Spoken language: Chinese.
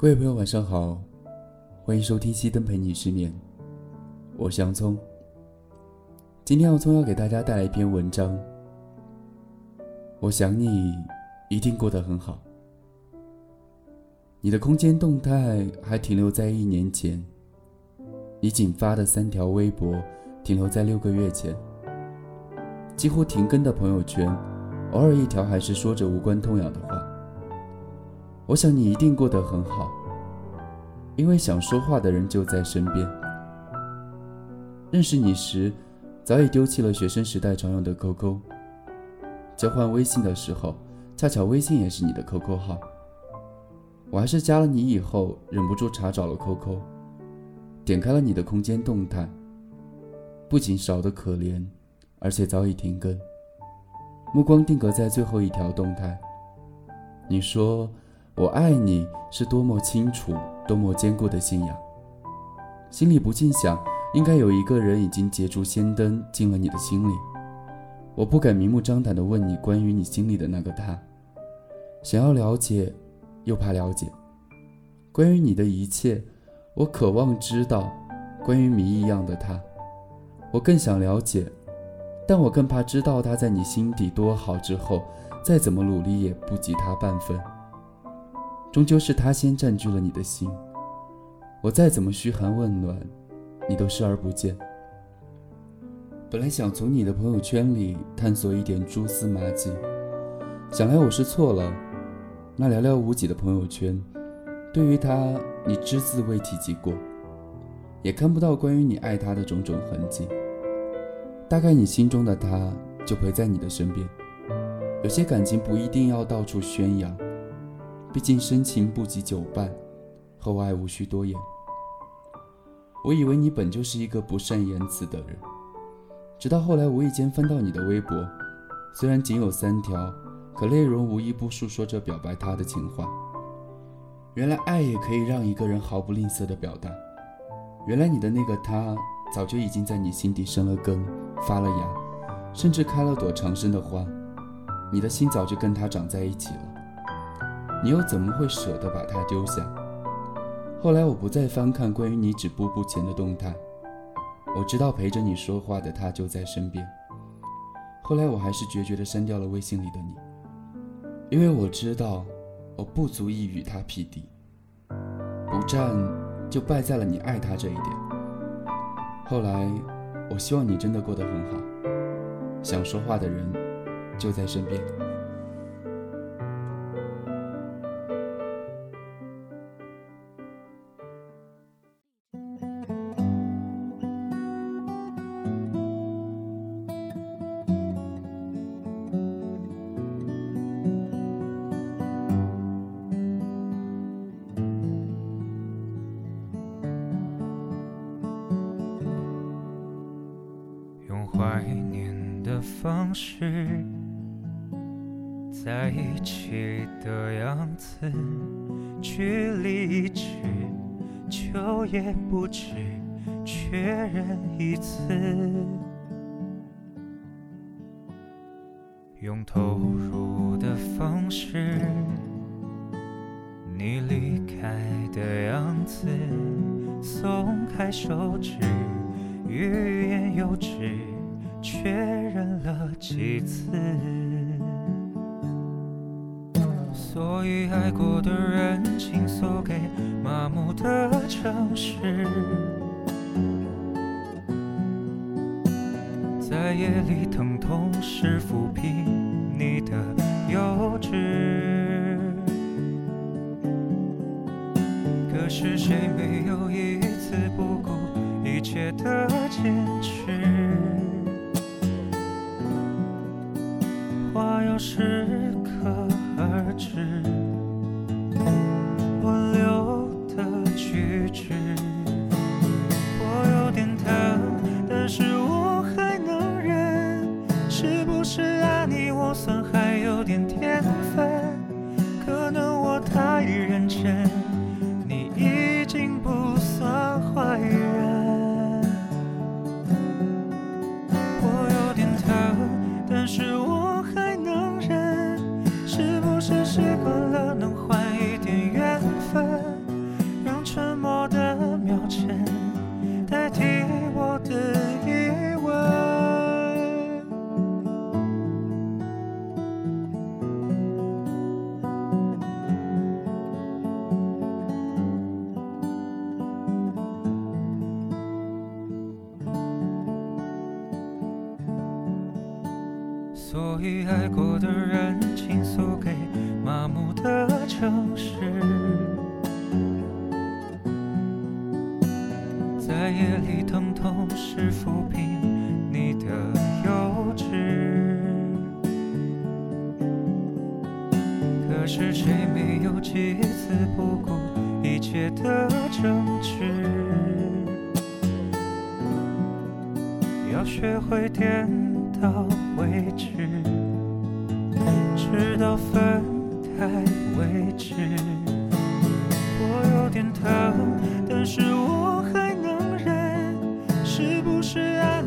各位朋友，晚上好，欢迎收听熄灯陪你失眠，我是洋葱。今天洋葱要给大家带来一篇文章。我想你一定过得很好。你的空间动态还停留在一年前，你仅发的三条微博停留在六个月前，几乎停更的朋友圈，偶尔一条还是说着无关痛痒的话。我想你一定过得很好，因为想说话的人就在身边。认识你时，早已丢弃了学生时代常用的 QQ。交换微信的时候，恰巧微信也是你的 QQ 号。我还是加了你以后，忍不住查找了 QQ，点开了你的空间动态，不仅少得可怜，而且早已停更。目光定格在最后一条动态，你说。我爱你是多么清楚、多么坚固的信仰，心里不禁想，应该有一个人已经捷足先登进了你的心里。我不敢明目张胆地问你关于你心里的那个他，想要了解，又怕了解。关于你的一切，我渴望知道。关于谜一样的他，我更想了解，但我更怕知道他在你心底多好之后，再怎么努力也不及他半分。终究是他先占据了你的心，我再怎么嘘寒问暖，你都视而不见。本来想从你的朋友圈里探索一点蛛丝马迹，想来我是错了。那寥寥无几的朋友圈，对于他，你只字未提及过，也看不到关于你爱他的种种痕迹。大概你心中的他，就陪在你的身边。有些感情不一定要到处宣扬。毕竟深情不及久伴，厚爱无需多言。我以为你本就是一个不善言辞的人，直到后来无意间翻到你的微博，虽然仅有三条，可内容无一不诉说着表白他的情话。原来爱也可以让一个人毫不吝啬的表达。原来你的那个他，早就已经在你心底生了根，发了芽，甚至开了朵长生的花。你的心早就跟他长在一起了。你又怎么会舍得把它丢下？后来我不再翻看关于你止步不前的动态，我知道陪着你说话的他就在身边。后来我还是决绝地删掉了微信里的你，因为我知道我不足以与他匹敌，不战就败在了你爱他这一点。后来我希望你真的过得很好，想说话的人就在身边。用怀念的方式，在一起的样子，距离一尺就也不止确认一次，用投入的方式，你离开的样子，松开手指，欲言又止。确认了几次，所以爱过的人倾诉给麻木的城市，在夜里疼痛时抚平你的幼稚。可是谁没有一次不顾一切的坚持？适可而止，能换一点缘分让沉默的秒针代替我的疑问。所以爱过的人倾诉给城市，在夜里疼痛时抚平你的幼稚。可是谁没有几次不顾一切的争执？要学会点到为止，直到分开为止。我有点疼，但是我还能忍。是不是爱